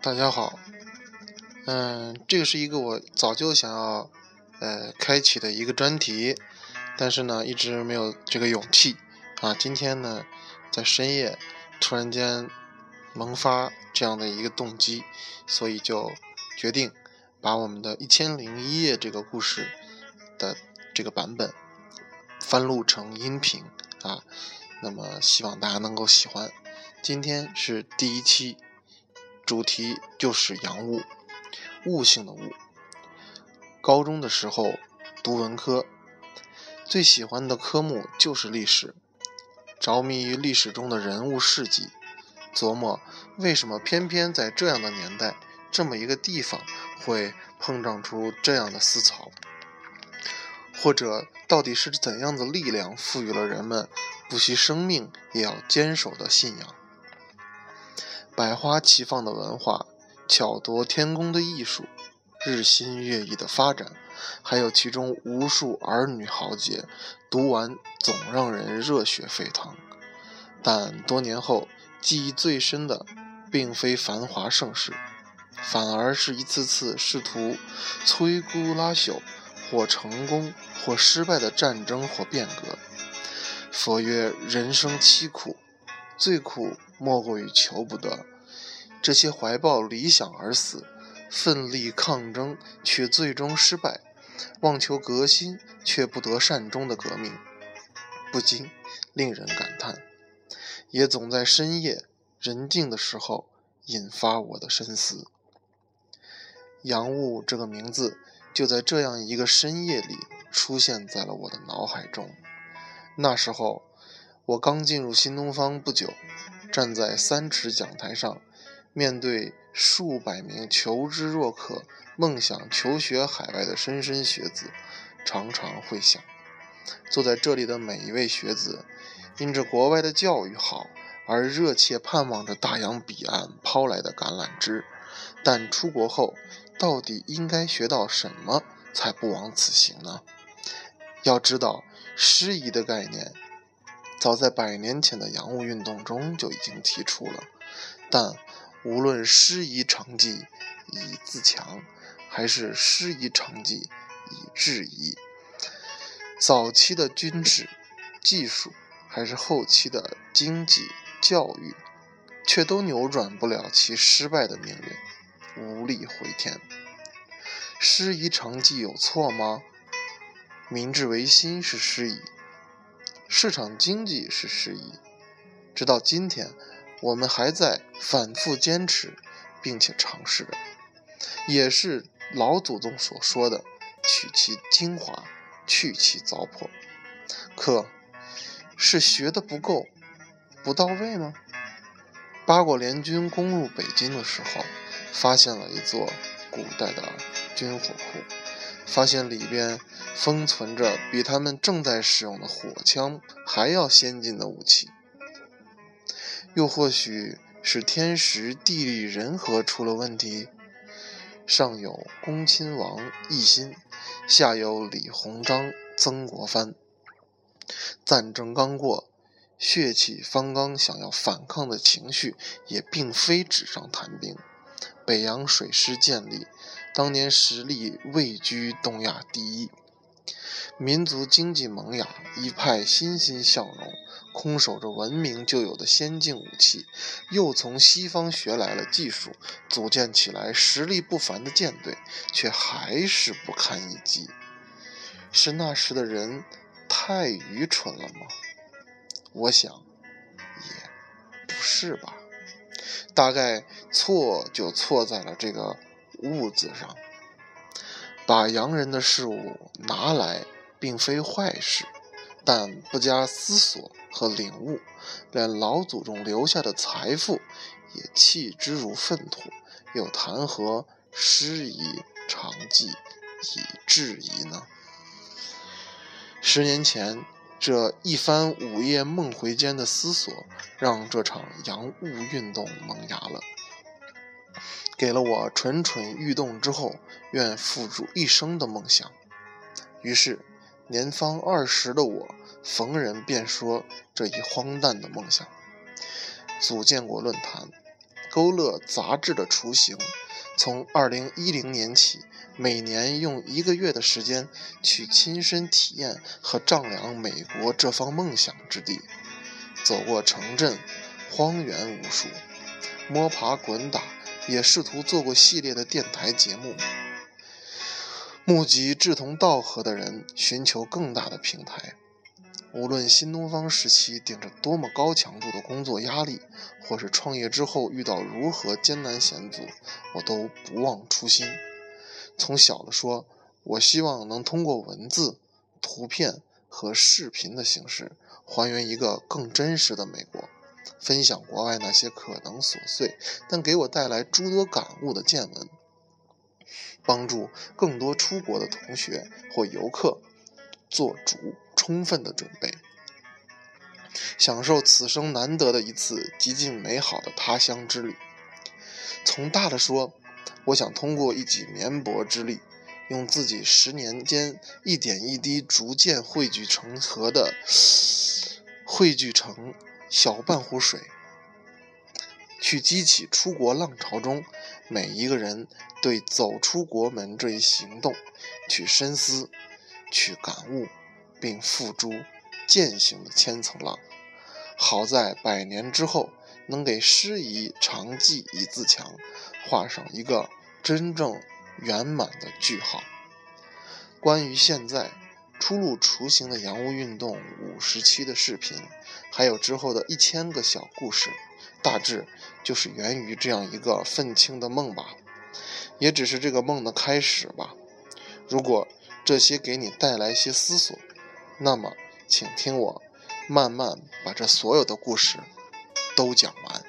大家好，嗯，这个是一个我早就想要呃开启的一个专题，但是呢一直没有这个勇气啊。今天呢在深夜突然间萌发这样的一个动机，所以就决定把我们的《一千零一夜》这个故事的这个版本翻录成音频啊。那么希望大家能够喜欢。今天是第一期，主题就是洋务，悟性的悟。高中的时候读文科，最喜欢的科目就是历史，着迷于历史中的人物事迹，琢磨为什么偏偏在这样的年代，这么一个地方会碰撞出这样的思潮，或者到底是怎样的力量赋予了人们不惜生命也要坚守的信仰。百花齐放的文化，巧夺天工的艺术，日新月异的发展，还有其中无数儿女豪杰，读完总让人热血沸腾。但多年后，记忆最深的，并非繁华盛世，反而是一次次试图摧枯拉朽，或成功或失败的战争或变革。佛曰：人生凄苦。最苦莫过于求不得。这些怀抱理想而死、奋力抗争却最终失败、妄求革新却不得善终的革命，不禁令人感叹，也总在深夜人静的时候引发我的深思。杨雾这个名字就在这样一个深夜里出现在了我的脑海中。那时候。我刚进入新东方不久，站在三尺讲台上，面对数百名求知若渴、梦想求学海外的莘莘学子，常常会想：坐在这里的每一位学子，因着国外的教育好而热切盼望着大洋彼岸抛来的橄榄枝，但出国后，到底应该学到什么才不枉此行呢？要知道，师夷的概念。早在百年前的洋务运动中就已经提出了，但无论师夷成绩以自强，还是师夷成绩以制夷，早期的军事、技术，还是后期的经济、教育，却都扭转不了其失败的命运，无力回天。师夷成绩有错吗？明治维新是师夷。市场经济是失意，直到今天，我们还在反复坚持，并且尝试着，也是老祖宗所说的“取其精华，去其糟粕”。可，是学的不够，不到位吗？八国联军攻入北京的时候，发现了一座古代的军火库。发现里边封存着比他们正在使用的火枪还要先进的武器，又或许是天时地利人和出了问题。上有恭亲王奕欣，下有李鸿章、曾国藩。战争刚过，血气方刚，想要反抗的情绪也并非纸上谈兵。北洋水师建立。当年实力位居东亚第一，民族经济萌芽，一派欣欣向荣，空守着文明就有的先进武器，又从西方学来了技术，组建起来实力不凡的舰队，却还是不堪一击。是那时的人太愚蠢了吗？我想，也不是吧。大概错就错在了这个。物字上，把洋人的事物拿来，并非坏事，但不加思索和领悟，连老祖宗留下的财富也弃之如粪土，又谈何师夷长技以制夷呢？十年前这一番午夜梦回间的思索，让这场洋务运动萌芽了。给了我蠢蠢欲动之后愿付诸一生的梦想。于是，年方二十的我逢人便说这一荒诞的梦想。组建过论坛，勾勒杂志的雏形，从2010年起，每年用一个月的时间去亲身体验和丈量美国这方梦想之地，走过城镇、荒原无数，摸爬滚打，也试图做过系列的电台节目。募集志同道合的人，寻求更大的平台。无论新东方时期顶着多么高强度的工作压力，或是创业之后遇到如何艰难险阻，我都不忘初心。从小的说，我希望能通过文字、图片和视频的形式，还原一个更真实的美国，分享国外那些可能琐碎但给我带来诸多感悟的见闻。帮助更多出国的同学或游客做主充分的准备，享受此生难得的一次极尽美好的他乡之旅。从大的说，我想通过一己绵薄之力，用自己十年间一点一滴逐渐汇聚成河的汇聚成小半壶水。去激起出国浪潮中每一个人对走出国门这一行动去深思、去感悟，并付诸践行的千层浪。好在百年之后，能给师夷长技以自强画上一个真正圆满的句号。关于现在初露雏形的洋务运动五十期的视频，还有之后的一千个小故事。大致就是源于这样一个愤青的梦吧，也只是这个梦的开始吧。如果这些给你带来些思索，那么请听我慢慢把这所有的故事都讲完。